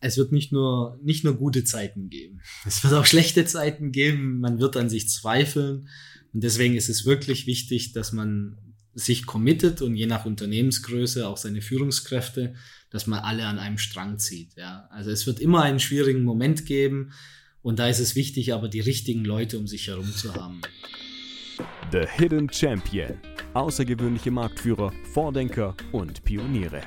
es wird nicht nur, nicht nur gute Zeiten geben. Es wird auch schlechte Zeiten geben. Man wird an sich zweifeln. Und deswegen ist es wirklich wichtig, dass man sich committet und je nach Unternehmensgröße auch seine Führungskräfte, dass man alle an einem Strang zieht. Ja. Also es wird immer einen schwierigen Moment geben und da ist es wichtig, aber die richtigen Leute um sich herum zu haben. The Hidden Champion. Außergewöhnliche Marktführer, Vordenker und Pioniere.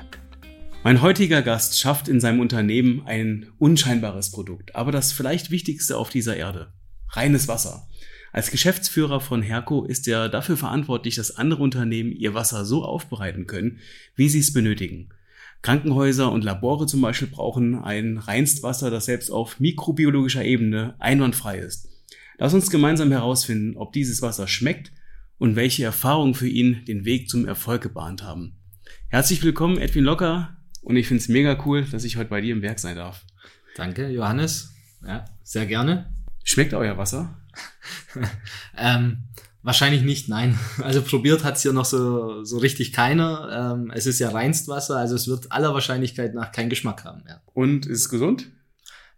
Mein heutiger Gast schafft in seinem Unternehmen ein unscheinbares Produkt, aber das vielleicht wichtigste auf dieser Erde. Reines Wasser. Als Geschäftsführer von Herco ist er dafür verantwortlich, dass andere Unternehmen ihr Wasser so aufbereiten können, wie sie es benötigen. Krankenhäuser und Labore zum Beispiel brauchen ein Reinstwasser, das selbst auf mikrobiologischer Ebene einwandfrei ist. Lass uns gemeinsam herausfinden, ob dieses Wasser schmeckt und welche Erfahrungen für ihn den Weg zum Erfolg gebahnt haben. Herzlich willkommen, Edwin Locker, und ich finde es mega cool, dass ich heute bei dir im Werk sein darf. Danke, Johannes. Ja, sehr gerne. Schmeckt euer Wasser? ähm, wahrscheinlich nicht, nein. Also probiert hat's hier noch so, so richtig keiner. Ähm, es ist ja Reinstwasser, also es wird aller Wahrscheinlichkeit nach keinen Geschmack haben. Ja. Und ist es gesund?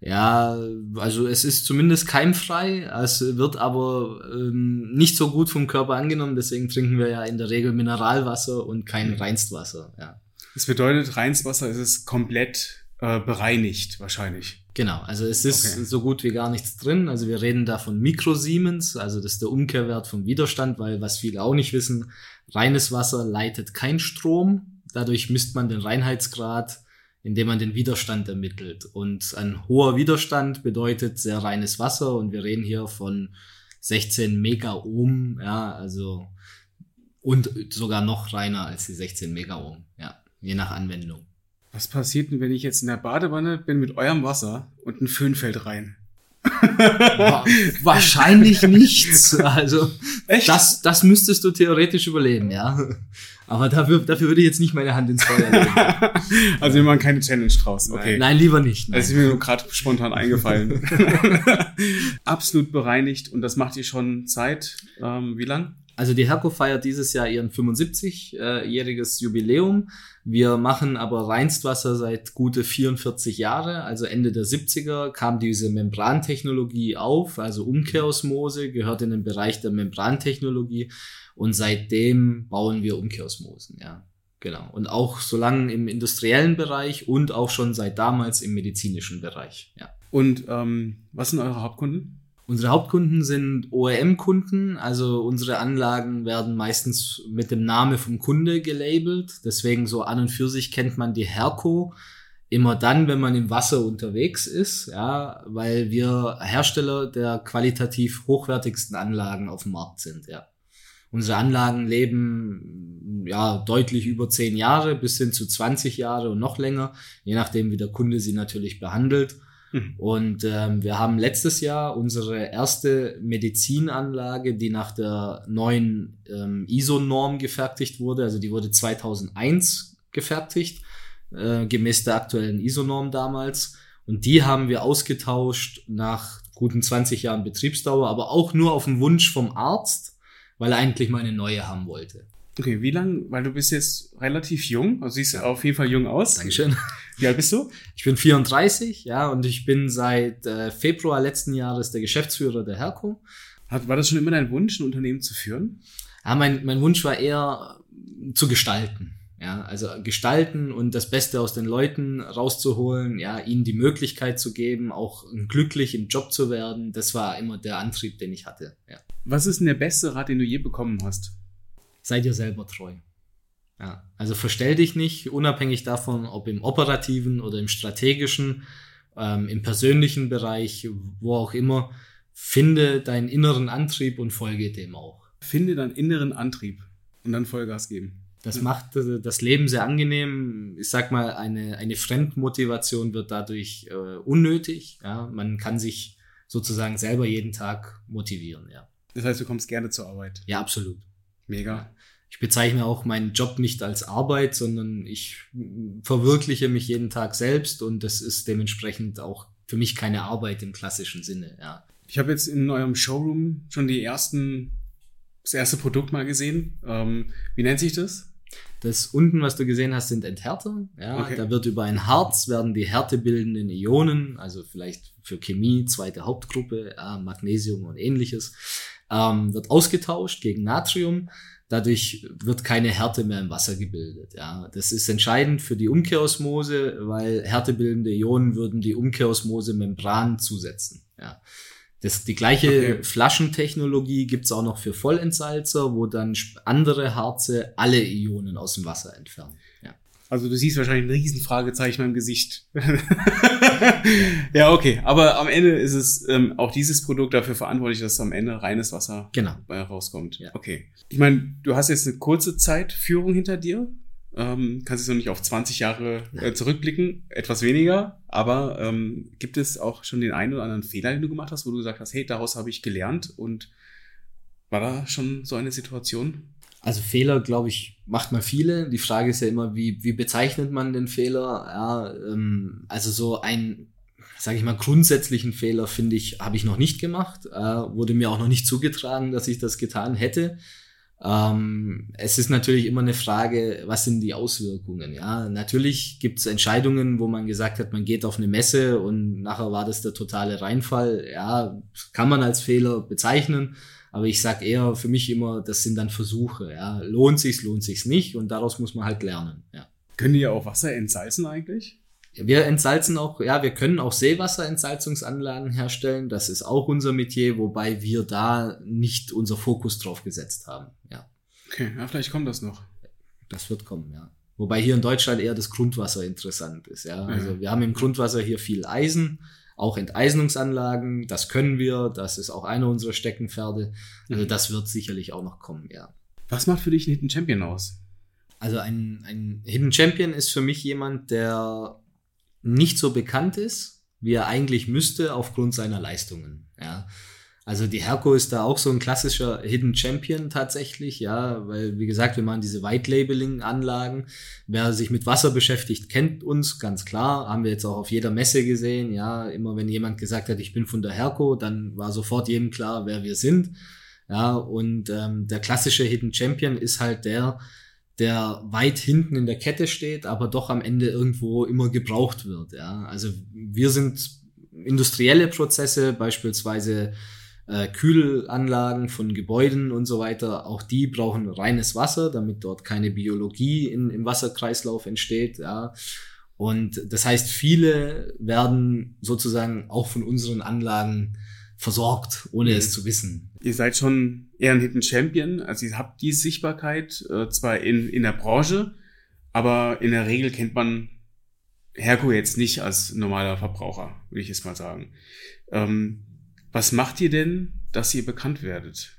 Ja, also es ist zumindest keimfrei, es wird aber ähm, nicht so gut vom Körper angenommen, deswegen trinken wir ja in der Regel Mineralwasser und kein mhm. Reinstwasser. Ja. Das bedeutet, Reinstwasser ist es komplett äh, bereinigt wahrscheinlich. Genau, also es ist okay. so gut wie gar nichts drin. Also wir reden da von Mikrosiemens, also das ist der Umkehrwert vom Widerstand, weil was viele auch nicht wissen, reines Wasser leitet kein Strom. Dadurch misst man den Reinheitsgrad, indem man den Widerstand ermittelt. Und ein hoher Widerstand bedeutet sehr reines Wasser und wir reden hier von 16 Megaohm, ja, also und sogar noch reiner als die 16 Megaohm, ja je nach Anwendung. Was passiert denn, wenn ich jetzt in der Badewanne bin mit eurem Wasser und ein Föhn fällt rein? Wahrscheinlich nichts. Also Echt? Das, das müsstest du theoretisch überleben, ja. Aber dafür, dafür würde ich jetzt nicht meine Hand ins Feuer legen. also wir machen keine Challenge draus. Okay. Nein, lieber nicht. Nein. Das ist mir nur gerade spontan eingefallen. Absolut bereinigt und das macht ihr schon Zeit. Ähm, wie lang? Also die Herco feiert dieses Jahr ihren 75-jähriges Jubiläum. Wir machen aber Reinstwasser seit gute 44 Jahre. Also Ende der 70er kam diese Membrantechnologie auf. Also Umkehrosmose gehört in den Bereich der Membrantechnologie. Und seitdem bauen wir Umkehrosmosen, ja. Genau. Und auch so lange im industriellen Bereich und auch schon seit damals im medizinischen Bereich, ja. Und ähm, was sind eure Hauptkunden? Unsere Hauptkunden sind OEM-Kunden, also unsere Anlagen werden meistens mit dem Namen vom Kunde gelabelt. Deswegen so an und für sich kennt man die Herco immer dann, wenn man im Wasser unterwegs ist, ja, weil wir Hersteller der qualitativ hochwertigsten Anlagen auf dem Markt sind, ja. Unsere Anlagen leben ja deutlich über zehn Jahre bis hin zu 20 Jahre und noch länger, je nachdem, wie der Kunde sie natürlich behandelt. Mhm. Und ähm, wir haben letztes Jahr unsere erste Medizinanlage, die nach der neuen ähm, ISO-Norm gefertigt wurde. Also die wurde 2001 gefertigt, äh, gemäß der aktuellen ISO-Norm damals. Und die haben wir ausgetauscht nach guten 20 Jahren Betriebsdauer, aber auch nur auf den Wunsch vom Arzt, weil er eigentlich mal eine neue haben wollte. Okay, wie lang? Weil du bist jetzt relativ jung, also siehst auf jeden Fall jung aus. Dankeschön. Wie alt bist du? Ich bin 34, ja, und ich bin seit äh, Februar letzten Jahres der Geschäftsführer der Herco. Hat, war das schon immer dein Wunsch, ein Unternehmen zu führen? Ja, mein, mein Wunsch war eher zu gestalten. Ja, also gestalten und das Beste aus den Leuten rauszuholen, ja, ihnen die Möglichkeit zu geben, auch glücklich im Job zu werden. Das war immer der Antrieb, den ich hatte. Ja. Was ist denn der beste Rat, den du je bekommen hast? Sei dir selber treu. Ja, also verstell dich nicht, unabhängig davon, ob im operativen oder im strategischen, ähm, im persönlichen Bereich, wo auch immer, finde deinen inneren Antrieb und folge dem auch. Finde deinen inneren Antrieb und dann Vollgas geben. Das ja. macht äh, das Leben sehr angenehm. Ich sag mal, eine, eine Fremdmotivation wird dadurch äh, unnötig. Ja, man kann sich sozusagen selber jeden Tag motivieren, ja. Das heißt, du kommst gerne zur Arbeit. Ja, absolut. Mega. Ich bezeichne auch meinen Job nicht als Arbeit, sondern ich verwirkliche mich jeden Tag selbst und das ist dementsprechend auch für mich keine Arbeit im klassischen Sinne, ja. Ich habe jetzt in eurem Showroom schon die ersten, das erste Produkt mal gesehen. Ähm, wie nennt sich das? Das unten, was du gesehen hast, sind Enthärter. Ja, Okay. Da wird über ein Harz werden die härtebildenden Ionen, also vielleicht für Chemie, zweite Hauptgruppe, ja, Magnesium und ähnliches, ähm, wird ausgetauscht gegen Natrium. Dadurch wird keine Härte mehr im Wasser gebildet. Ja, das ist entscheidend für die Umkehrosmose, weil härtebildende Ionen würden die Umkehrosmose-Membran zusetzen. Ja. Das, die gleiche Okay. Flaschentechnologie gibt's auch noch für Vollentsalzer, wo dann andere Harze alle Ionen aus dem Wasser entfernen. Also du siehst wahrscheinlich ein riesen Fragezeichen im Gesicht. ja, okay. Aber am Ende ist es ähm, auch dieses Produkt dafür verantwortlich, dass am Ende reines Wasser Genau. rauskommt. Ja. Okay. Ich meine, du hast jetzt eine kurze Zeit Führung hinter dir. Ähm, kannst jetzt noch nicht auf 20 Jahre äh, zurückblicken, etwas weniger. Aber ähm, gibt es auch schon den einen oder anderen Fehler, den du gemacht hast, wo du gesagt hast, hey, daraus habe ich gelernt und war da schon so eine Situation? Also Fehler, glaube ich, macht man viele. Die Frage ist ja immer, wie, wie bezeichnet man den Fehler? Ja, ähm, also so ein, sage ich mal, grundsätzlichen Fehler, finde ich, habe ich noch nicht gemacht. Äh, wurde mir auch noch nicht zugetragen, dass ich das getan hätte. Ähm, es ist natürlich immer eine Frage, was sind die Auswirkungen? Ja, natürlich gibt es Entscheidungen, wo man gesagt hat, man geht auf eine Messe und nachher war das der totale Reinfall. Ja, kann man als Fehler bezeichnen. Aber ich sag eher für mich immer, das sind dann Versuche. Ja, lohnt sich's, lohnt sich's nicht und daraus muss man halt lernen. Ja. Können die auch Wasser entsalzen eigentlich? Wir entsalzen auch, ja, wir können auch Seewasserentsalzungsanlagen herstellen. Das ist auch unser Metier, wobei wir da nicht unser Fokus drauf gesetzt haben. Ja, Okay, ja, vielleicht kommt das noch. das wird kommen, ja. Wobei hier in Deutschland eher das Grundwasser interessant ist, ja. Also Ja. wir haben im Grundwasser hier viel Eisen, auch Enteisenungsanlagen, das können wir, das ist auch einer unserer Steckenpferde. Also Mhm. das wird sicherlich auch noch kommen, ja. Was macht für dich einen Hidden Champion aus? Also ein, ein Hidden Champion ist für mich jemand, der nicht so bekannt ist, wie er eigentlich müsste aufgrund seiner Leistungen. Ja. Also die Herco ist da auch so ein klassischer Hidden Champion tatsächlich, ja, weil wie gesagt, wir machen diese White Labeling Anlagen. Wer sich mit Wasser beschäftigt, kennt uns ganz klar, haben wir jetzt auch auf jeder Messe gesehen, ja, immer wenn jemand gesagt hat, ich bin von der Herco, dann war sofort jedem klar, wer wir sind. Ja, und ähm, der klassische Hidden Champion ist halt der, der weit hinten in der Kette steht, aber doch am Ende irgendwo immer gebraucht wird. Ja, also wir sind industrielle Prozesse, beispielsweise äh, Kühlanlagen von Gebäuden und so weiter. Auch die brauchen reines Wasser, damit dort keine Biologie in, im Wasserkreislauf entsteht. Ja. Und das heißt, viele werden sozusagen auch von unseren Anlagen versorgt, ohne Mhm. es zu wissen. Ihr seid schon eher ein Hidden Champion, also ihr habt die Sichtbarkeit äh, zwar in, in der Branche, aber in der Regel kennt man Herco jetzt nicht als normaler Verbraucher, würde ich jetzt mal sagen. Ähm, was macht ihr denn, dass ihr bekannt werdet?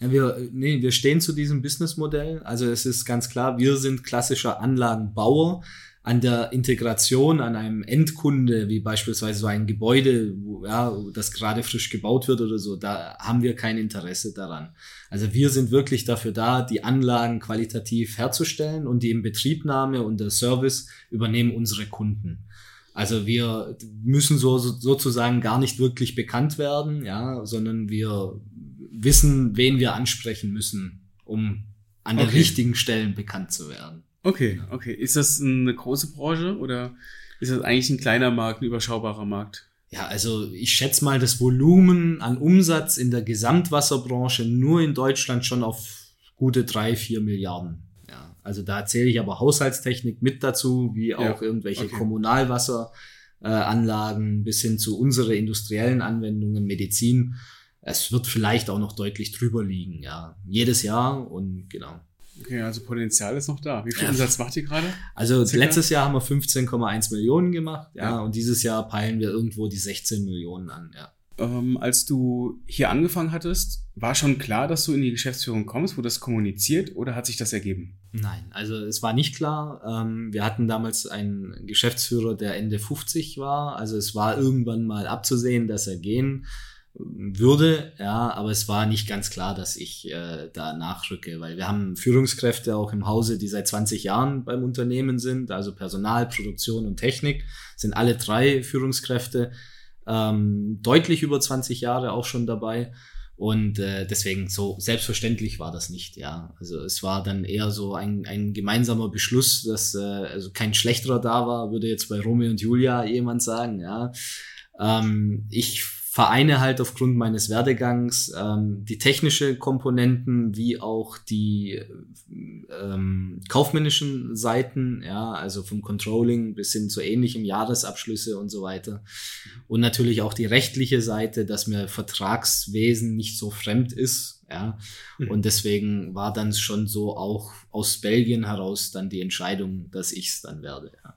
Ja, wir, nee, wir stehen zu diesem Businessmodell. Also es ist ganz klar, wir sind klassischer Anlagenbauer. An der Integration an einem Endkunde, wie beispielsweise so ein Gebäude, wo, ja, das gerade frisch gebaut wird oder so, da haben wir kein Interesse daran. Also wir sind wirklich dafür da, die Anlagen qualitativ herzustellen und die Inbetriebnahme und der Service übernehmen unsere Kunden. Also wir müssen so, so sozusagen gar nicht wirklich bekannt werden, ja, sondern wir wissen, wen wir ansprechen müssen, um an den Okay. richtigen Stellen bekannt zu werden. Okay, okay. Ist das eine große Branche oder ist das eigentlich ein kleiner Markt, ein überschaubarer Markt? Ja, also ich schätze mal das Volumen an Umsatz in der Gesamtwasserbranche nur in Deutschland schon auf gute drei, vier Milliarden. Also da zähle ich aber Haushaltstechnik mit dazu, wie auch Ja, irgendwelche okay. Kommunalwasseranlagen äh, bis hin zu unsere industriellen Anwendungen, Medizin. Es wird vielleicht auch noch deutlich drüber liegen, ja. Jedes Jahr und genau. Okay, also Potenzial ist noch da. Wie viel Ja. Umsatz macht ihr gerade? Also Circa? letztes Jahr haben wir 15,1 Millionen gemacht, ja, Ja. und dieses Jahr peilen wir irgendwo die 16 Millionen an, ja. Ähm, als du hier angefangen hattest, war schon klar, dass du in die Geschäftsführung kommst? Wurde das kommuniziert oder hat sich das ergeben? Nein, also es war nicht klar. Ähm, wir hatten damals einen Geschäftsführer, der Ende 50 war. Also es war irgendwann mal abzusehen, dass er gehen würde, ja, aber es war nicht ganz klar, dass ich äh, da nachrücke, weil wir haben Führungskräfte auch im Hause, die seit 20 Jahren beim Unternehmen sind, also Personal, Produktion und Technik, sind alle drei Führungskräfte ähm, deutlich über 20 Jahre auch schon dabei. Und äh, deswegen so selbstverständlich war das nicht, ja. Also es war dann eher so ein, ein gemeinsamer Beschluss, dass äh, also kein schlechterer da war, würde jetzt bei Romeo und Julia jemand sagen, ja. Ähm, ich vereine halt aufgrund meines Werdegangs ähm, die technische Komponenten wie auch die ähm, kaufmännischen Seiten, ja, also vom Controlling bis hin zu ähnlichem Jahresabschlüsse und so weiter. Und natürlich auch die rechtliche Seite, dass mir Vertragswesen nicht so fremd ist, ja. Mhm. Und deswegen war dann schon so auch aus Belgien heraus dann die Entscheidung, dass ich es dann werde, ja.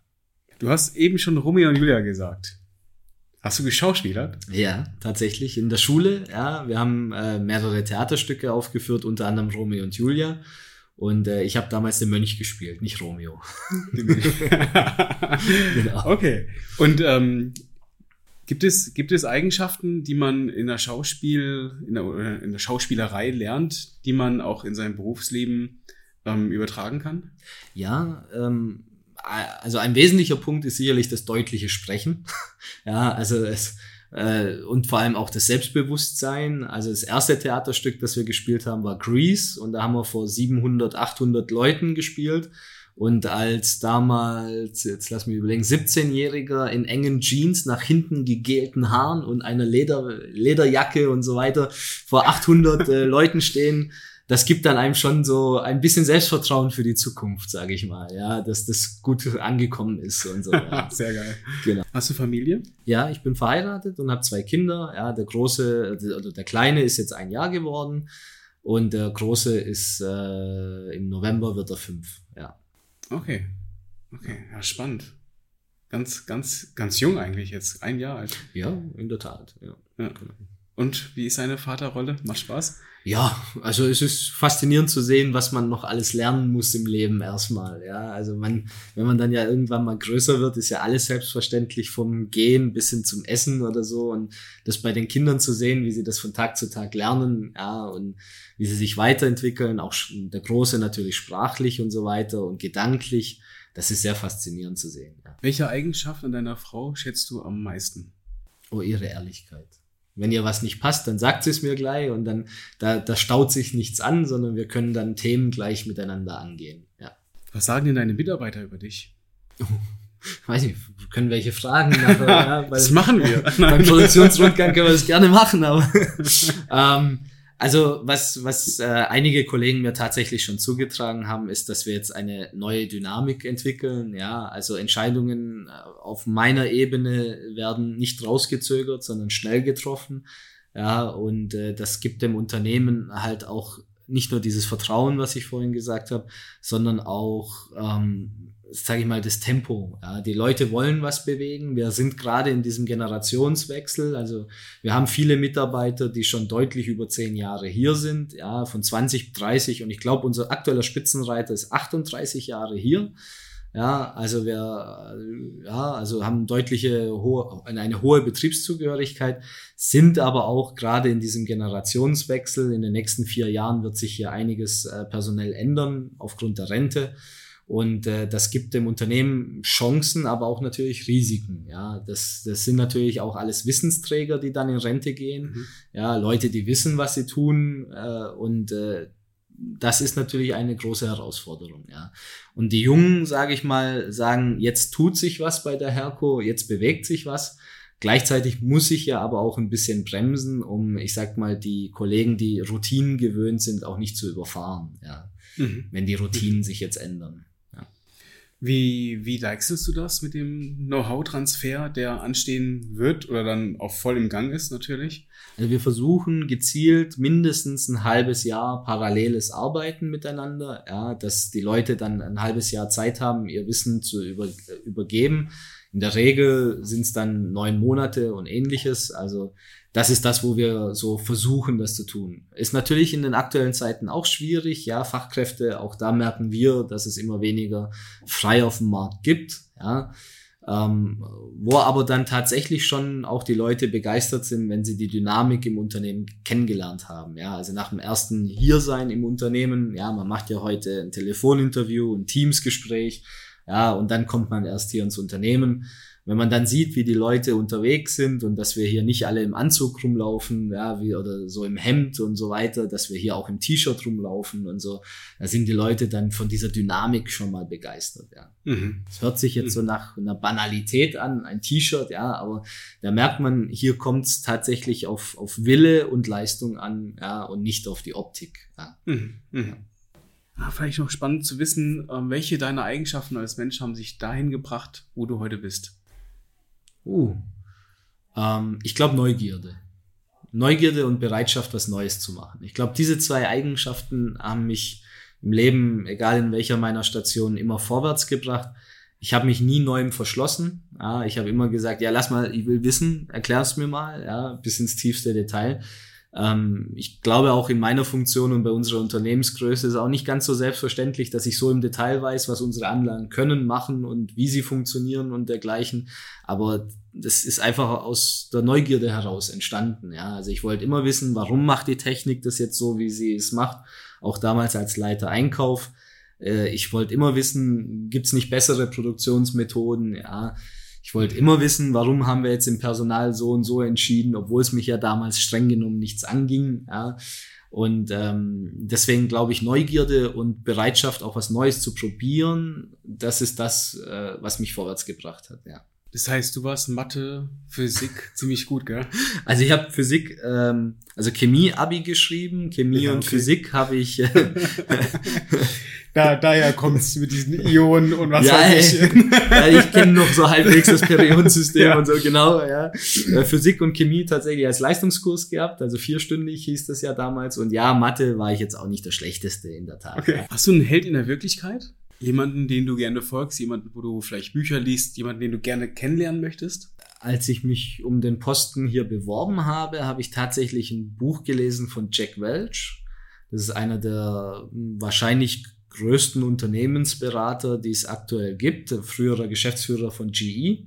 Du hast eben schon Romeo und Julia gesagt. Hast du geschauspielert? Ja, tatsächlich in der Schule. Ja, wir haben äh, mehrere Theaterstücke aufgeführt, unter anderem Romeo und Julia. Und äh, ich habe damals den Mönch gespielt, nicht Romeo. genau. Okay. Und ähm, gibt es gibt es Eigenschaften, die man in der Schauspiel in der, in der Schauspielerei lernt, die man auch in seinem Berufsleben ähm, übertragen kann? Ja. Ähm, also ein wesentlicher Punkt ist sicherlich das deutliche Sprechen. ja, also es äh, und vor allem auch das Selbstbewusstsein. Also das erste Theaterstück, das wir gespielt haben, war Grease und da haben wir vor 700, 800 Leuten gespielt. Und als damals, jetzt lass mich überlegen, 17-Jähriger in engen Jeans, nach hinten gegelten Haaren und einer Leder, Lederjacke und so weiter vor 800 äh, Leuten stehen, das gibt dann einem schon so ein bisschen Selbstvertrauen für die Zukunft, sage ich mal, ja, dass das gut angekommen ist und so. Ja. Sehr geil. Genau. Hast du Familie? Ja, ich bin verheiratet und habe zwei Kinder. Ja, der große oder der kleine ist jetzt ein Jahr geworden und der große ist äh, im November wird er fünf. Ja. Okay, okay, ja spannend. Ganz, ganz, ganz jung eigentlich jetzt, ein Jahr alt. Ja, in der Tat. Ja. ja. Genau. Und wie ist seine Vaterrolle? Macht Spaß? Ja, also es ist faszinierend zu sehen, was man noch alles lernen muss im Leben erstmal. Ja, also man, wenn man dann ja irgendwann mal größer wird, ist ja alles selbstverständlich vom Gehen bis hin zum Essen oder so. Und das bei den Kindern zu sehen, wie sie das von Tag zu Tag lernen, ja, und wie sie sich weiterentwickeln, auch der Große natürlich sprachlich und so weiter und gedanklich, das ist sehr faszinierend zu sehen. Ja. Welche Eigenschaft an deiner Frau schätzt du am meisten? Oh, ihre Ehrlichkeit. Wenn ihr was nicht passt, dann sagt sie es mir gleich und dann da, da staut sich nichts an, sondern wir können dann Themen gleich miteinander angehen. Ja. Was sagen denn deine Mitarbeiter über dich? weiß nicht, können welche fragen nachher. ja, weil, das machen wir. beim Produktionsrundgang können wir das gerne machen, aber ähm, also was, was äh, einige Kollegen mir tatsächlich schon zugetragen haben, ist, dass wir jetzt eine neue Dynamik entwickeln. Ja, also Entscheidungen äh, auf meiner Ebene werden nicht rausgezögert, sondern schnell getroffen. Ja, und äh, das gibt dem Unternehmen halt auch nicht nur dieses Vertrauen, was ich vorhin gesagt habe, sondern auch ähm, sage ich mal, das Tempo. Ja, die Leute wollen was bewegen. Wir sind gerade in diesem Generationswechsel. Also wir haben viele Mitarbeiter, die schon deutlich über zehn Jahre hier sind, ja, von 20, 30 und ich glaube, unser aktueller Spitzenreiter ist 38 Jahre hier. Ja, also wir ja, also haben deutliche hohe, eine hohe Betriebszugehörigkeit, sind aber auch gerade in diesem Generationswechsel. In den nächsten vier Jahren wird sich hier einiges äh, personell ändern aufgrund der Rente. Und äh, das gibt dem Unternehmen Chancen, aber auch natürlich Risiken. Ja, das, das sind natürlich auch alles Wissensträger, die dann in Rente gehen. Mhm. Ja, Leute, die wissen, was sie tun. Äh, und äh, das ist natürlich eine große Herausforderung. Ja. Und die Jungen, sage ich mal, sagen, jetzt tut sich was bei der Herco, jetzt bewegt sich was. Gleichzeitig muss ich ja aber auch ein bisschen bremsen, um, ich sag mal, die Kollegen, die Routinen gewöhnt sind, auch nicht zu überfahren. Ja. Mhm. Wenn die Routinen mhm. sich jetzt ändern. Wie, wie deichselst du das mit dem Know-how-Transfer, der anstehen wird oder dann auch voll im Gang ist natürlich? Also wir versuchen gezielt mindestens ein halbes Jahr paralleles Arbeiten miteinander, ja, dass die Leute dann ein halbes Jahr Zeit haben, ihr Wissen zu über, übergeben. In der Regel sind es dann neun Monate und ähnliches. Also das ist das, wo wir so versuchen, das zu tun. Ist natürlich in den aktuellen Zeiten auch schwierig. Ja, Fachkräfte, auch da merken wir, dass es immer weniger frei auf dem Markt gibt. Ja, ähm, wo aber dann tatsächlich schon auch die Leute begeistert sind, wenn sie die Dynamik im Unternehmen kennengelernt haben. Ja, also nach dem ersten Hiersein im Unternehmen, ja, man macht ja heute ein Telefoninterview, ein Teamsgespräch, ja, und dann kommt man erst hier ins Unternehmen wenn man dann sieht, wie die Leute unterwegs sind und dass wir hier nicht alle im Anzug rumlaufen, ja, wie oder so im Hemd und so weiter, dass wir hier auch im T-Shirt rumlaufen und so, da sind die Leute dann von dieser Dynamik schon mal begeistert, ja. Mhm. Es hört sich jetzt mhm. so nach einer Banalität an, ein T-Shirt, ja, aber da merkt man, hier kommt es tatsächlich auf, auf Wille und Leistung an, ja, und nicht auf die Optik, ja. Mhm. Mhm. Ja, vielleicht noch spannend zu wissen, ähm, welche deiner Eigenschaften als Mensch haben sich dahin gebracht, wo du heute bist? Uh, ähm, ich glaube Neugierde. Neugierde und Bereitschaft, was Neues zu machen. Ich glaube, diese zwei Eigenschaften haben mich im Leben, egal in welcher meiner Stationen, immer vorwärts gebracht. Ich habe mich nie neuem verschlossen. Ja, ich habe immer gesagt, ja, lass mal, ich will wissen, erklär's mir mal, ja, bis ins tiefste Detail. Ähm, ich glaube auch in meiner Funktion und bei unserer Unternehmensgröße ist auch nicht ganz so selbstverständlich, dass ich so im Detail weiß, was unsere Anlagen können, machen und wie sie funktionieren und dergleichen. Aber das ist einfach aus der Neugierde heraus entstanden. Ja, also ich wollte immer wissen, warum macht die Technik das jetzt so, wie sie es macht. Auch damals als Leiter Einkauf. Äh, ich wollte immer wissen, gibt's nicht bessere Produktionsmethoden? Ja, ich wollte immer wissen, warum haben wir jetzt im Personal so und so entschieden, obwohl es mich ja damals streng genommen nichts anging. Ja. Und ähm, deswegen glaube ich, Neugierde und Bereitschaft, auch was Neues zu probieren, das ist das, äh, was mich vorwärts gebracht hat. Ja. Das heißt, du warst Mathe, Physik ziemlich gut, gell? Also ich habe Physik, ähm, also Chemie-Abi geschrieben, Chemie ja, okay. und Physik habe ich. Äh, da, daher kommt's mit diesen Ionen und was ja, weiß ich. ja, ich kenne noch so halbwegs das Periodensystem ja. und so, genau, ja. Äh, Physik und Chemie tatsächlich als Leistungskurs gehabt, also vierstündig hieß das ja damals. Und ja, Mathe war ich jetzt auch nicht der Schlechteste in der Tat. Okay. Hast du einen Held in der Wirklichkeit? Jemanden, den du gerne folgst, jemanden, wo du vielleicht Bücher liest, jemanden, den du gerne kennenlernen möchtest? Als ich mich um den Posten hier beworben habe, habe ich tatsächlich ein Buch gelesen von Jack Welch. Das ist einer der hm, wahrscheinlich größten Unternehmensberater, die es aktuell gibt, früherer Geschäftsführer von GE.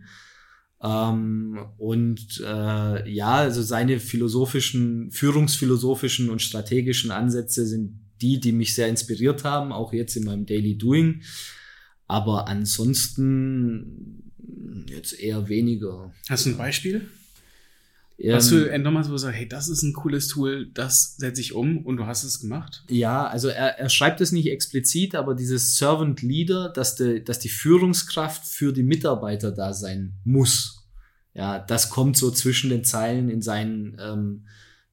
Ähm, und äh, ja, also seine philosophischen, führungsphilosophischen und strategischen Ansätze sind die, die mich sehr inspiriert haben, auch jetzt in meinem Daily Doing. Aber ansonsten jetzt eher weniger. Hast du ein Beispiel? Ähm, hast du nochmal so gesagt, hey, das ist ein cooles Tool, das setze ich um und du hast es gemacht? Ja, also er, er schreibt es nicht explizit, aber dieses Servant Leader, dass, de, dass die Führungskraft für die Mitarbeiter da sein muss. Ja, das kommt so zwischen den Zeilen in seinen ähm,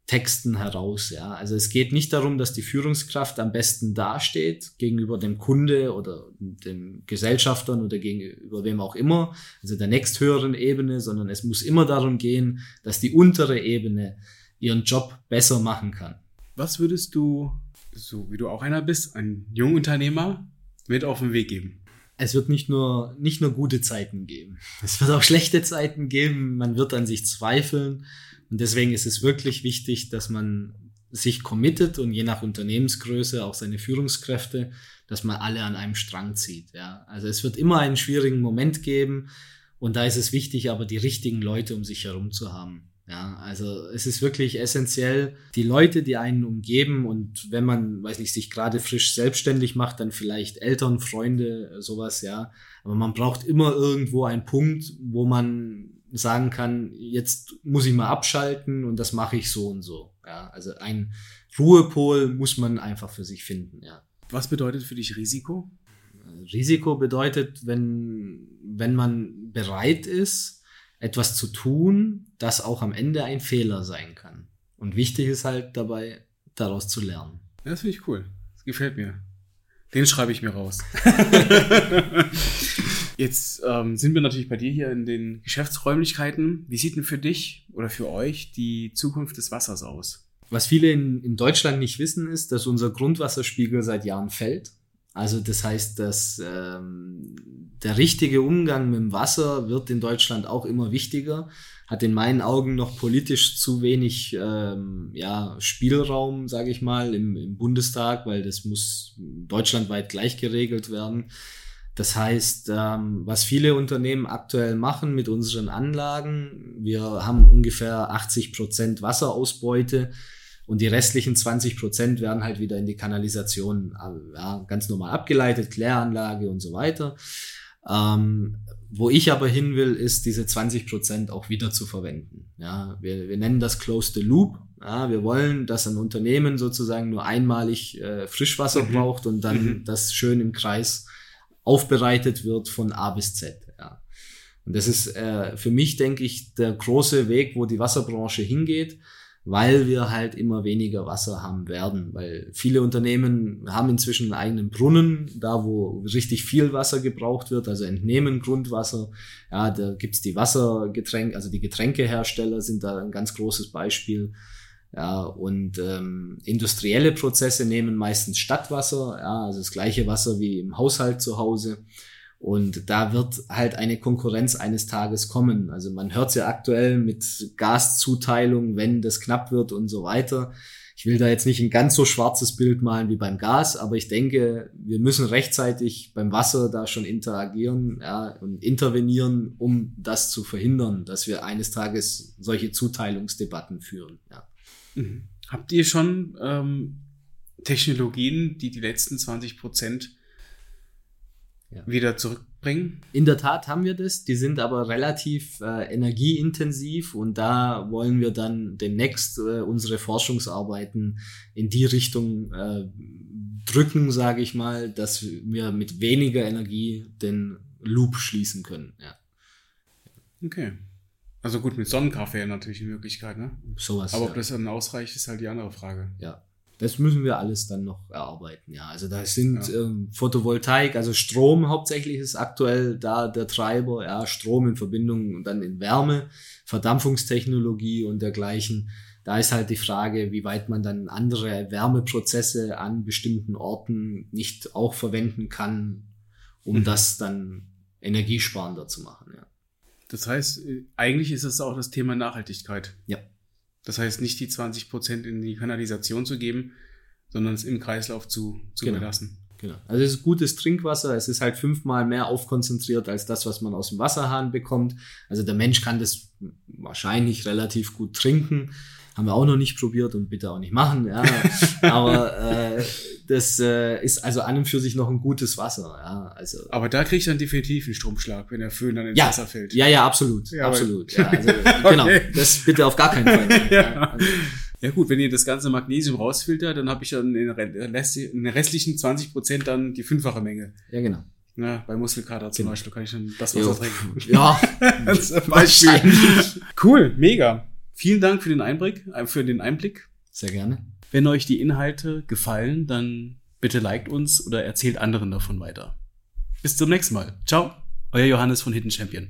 Texten heraus. Ja, also es geht nicht darum, dass die Führungskraft am besten dasteht gegenüber dem Kunde oder den Gesellschaftern oder gegenüber wem auch immer, also der nächsthöheren Ebene, sondern es muss immer darum gehen, dass die untere Ebene ihren Job besser machen kann. Was würdest du, so wie du auch einer bist, ein Jungunternehmer mit auf den Weg geben? es wird nicht nur, nicht nur gute Zeiten geben. Es wird auch schlechte Zeiten geben. Man wird an sich zweifeln. Und deswegen ist es wirklich wichtig, dass man sich committet und je nach Unternehmensgröße auch seine Führungskräfte, dass man alle an einem Strang zieht. Ja. Also es wird immer einen schwierigen Moment geben und da ist es wichtig, aber die richtigen Leute um sich herum zu haben. Ja, also es ist wirklich essentiell, die Leute, die einen umgeben und wenn man, weiß nicht, sich gerade frisch selbstständig macht, dann vielleicht Eltern, Freunde, sowas, ja. Aber man braucht immer irgendwo einen Punkt, wo man sagen kann, jetzt muss ich mal abschalten und das mache ich so und so. Ja, also ein Ruhepol muss man einfach für sich finden, ja. Was bedeutet für dich Risiko? Risiko bedeutet, wenn, wenn man bereit ist, etwas zu tun, das auch am Ende ein Fehler sein kann. Und wichtig ist halt dabei, daraus zu lernen. Das finde ich cool. Das gefällt mir. Den schreibe ich mir raus. Jetzt ähm, sind wir natürlich bei dir hier in den Geschäftsräumlichkeiten. Wie sieht denn für dich oder für euch die Zukunft des Wassers aus? Was viele in, in Deutschland nicht wissen, ist, dass unser Grundwasserspiegel seit Jahren fällt. Also das heißt, dass ähm, der richtige Umgang mit dem Wasser wird in Deutschland auch immer wichtiger, hat in meinen Augen noch politisch zu wenig ähm, ja, Spielraum, sage ich mal, im, im Bundestag, weil das muss deutschlandweit gleich geregelt werden. Das heißt, ähm, was viele Unternehmen aktuell machen mit unseren Anlagen, wir haben ungefähr 80 Prozent Wasserausbeute und die restlichen 20 Prozent werden halt wieder in die Kanalisation äh, ja, ganz normal abgeleitet, Kläranlage und so weiter. Ähm, wo ich aber hin will, ist diese 20 Prozent auch wieder zu verwenden. Ja, wir, wir nennen das Close the Loop. Ja, wir wollen, dass ein Unternehmen sozusagen nur einmalig äh, Frischwasser Mhm. braucht und dann Mhm. das schön im Kreis aufbereitet wird von A bis Z. Ja. Und das ist äh, für mich, denke ich, der große Weg, wo die Wasserbranche hingeht, weil wir halt immer weniger Wasser haben werden. Weil viele Unternehmen haben inzwischen einen eigenen Brunnen, da wo richtig viel Wasser gebraucht wird, also entnehmen Grundwasser. Ja, da gibt's die Wassergetränke, also die Getränkehersteller sind da ein ganz großes Beispiel. Ja, und ähm, industrielle Prozesse nehmen meistens Stadtwasser, ja, also das gleiche Wasser wie im Haushalt zu Hause. Und da wird halt eine Konkurrenz eines Tages kommen. Also man hört ja aktuell mit Gaszuteilung, wenn das knapp wird und so weiter. Ich will da jetzt nicht ein ganz so schwarzes Bild malen wie beim Gas, aber ich denke, wir müssen rechtzeitig beim Wasser da schon interagieren ja, und intervenieren, um das zu verhindern, dass wir eines Tages solche Zuteilungsdebatten führen. Ja. Mhm. Habt ihr schon ähm, Technologien, die die letzten 20 Prozent Ja. wieder zurückbringen? In der Tat haben wir das, die sind aber relativ äh, energieintensiv und da wollen wir dann demnächst äh, unsere Forschungsarbeiten in die Richtung äh, drücken, sage ich mal, dass wir mit weniger Energie den Loop schließen können. Ja, Okay. Also gut, mit Sonnenkraft wäre natürlich eine Möglichkeit, ne? sowas. Aber ja. ob das dann ausreicht, ist halt die andere Frage. Ja, das müssen wir alles dann noch erarbeiten. Ja, also da sind Ja. ähm, Photovoltaik, also Strom hauptsächlich ist aktuell da der Treiber. Ja, Strom in Verbindung dann in Wärme, Verdampfungstechnologie und dergleichen. Da ist halt die Frage, wie weit man dann andere Wärmeprozesse an bestimmten Orten nicht auch verwenden kann, um Mhm. das dann energiesparender zu machen. Ja. Das heißt, äh, eigentlich ist es auch das Thema Nachhaltigkeit. Ja. Das heißt, nicht die 20 Prozent in die Kanalisation zu geben, sondern es im Kreislauf zu, zu Genau. belassen. Genau. Also es ist gutes Trinkwasser, es ist halt fünfmal mehr aufkonzentriert als das, was man aus dem Wasserhahn bekommt. Also der Mensch kann das wahrscheinlich relativ gut trinken. Haben wir auch noch nicht probiert und bitte auch nicht machen. Ja. Aber äh, das äh, ist also an und für sich noch ein gutes Wasser. Ja. Also, Aber da kriegt dann definitiv einen Stromschlag, wenn der Föhn dann ins Ja. Wasser fällt. ja, ja, absolut. Ja, absolut. Ja, also, Genau. Okay. Das bitte auf gar keinen Fall. Ja. Also, Ja gut, wenn ihr das ganze Magnesium rausfiltert, dann habe ich dann in den restlichen 20 Prozent dann die fünffache Menge. ja, genau. Ja, bei Muskelkater zum Genau. Beispiel kann ich dann das Jo. Wasser trinken. Ja, ein wahrscheinlich. Cool, mega. Vielen Dank für den Einblick, äh, für den Einblick. Sehr gerne. Wenn euch die Inhalte gefallen, dann bitte liked uns oder erzählt anderen davon weiter. Bis zum nächsten Mal. Ciao, euer Johannes von Hidden Champion.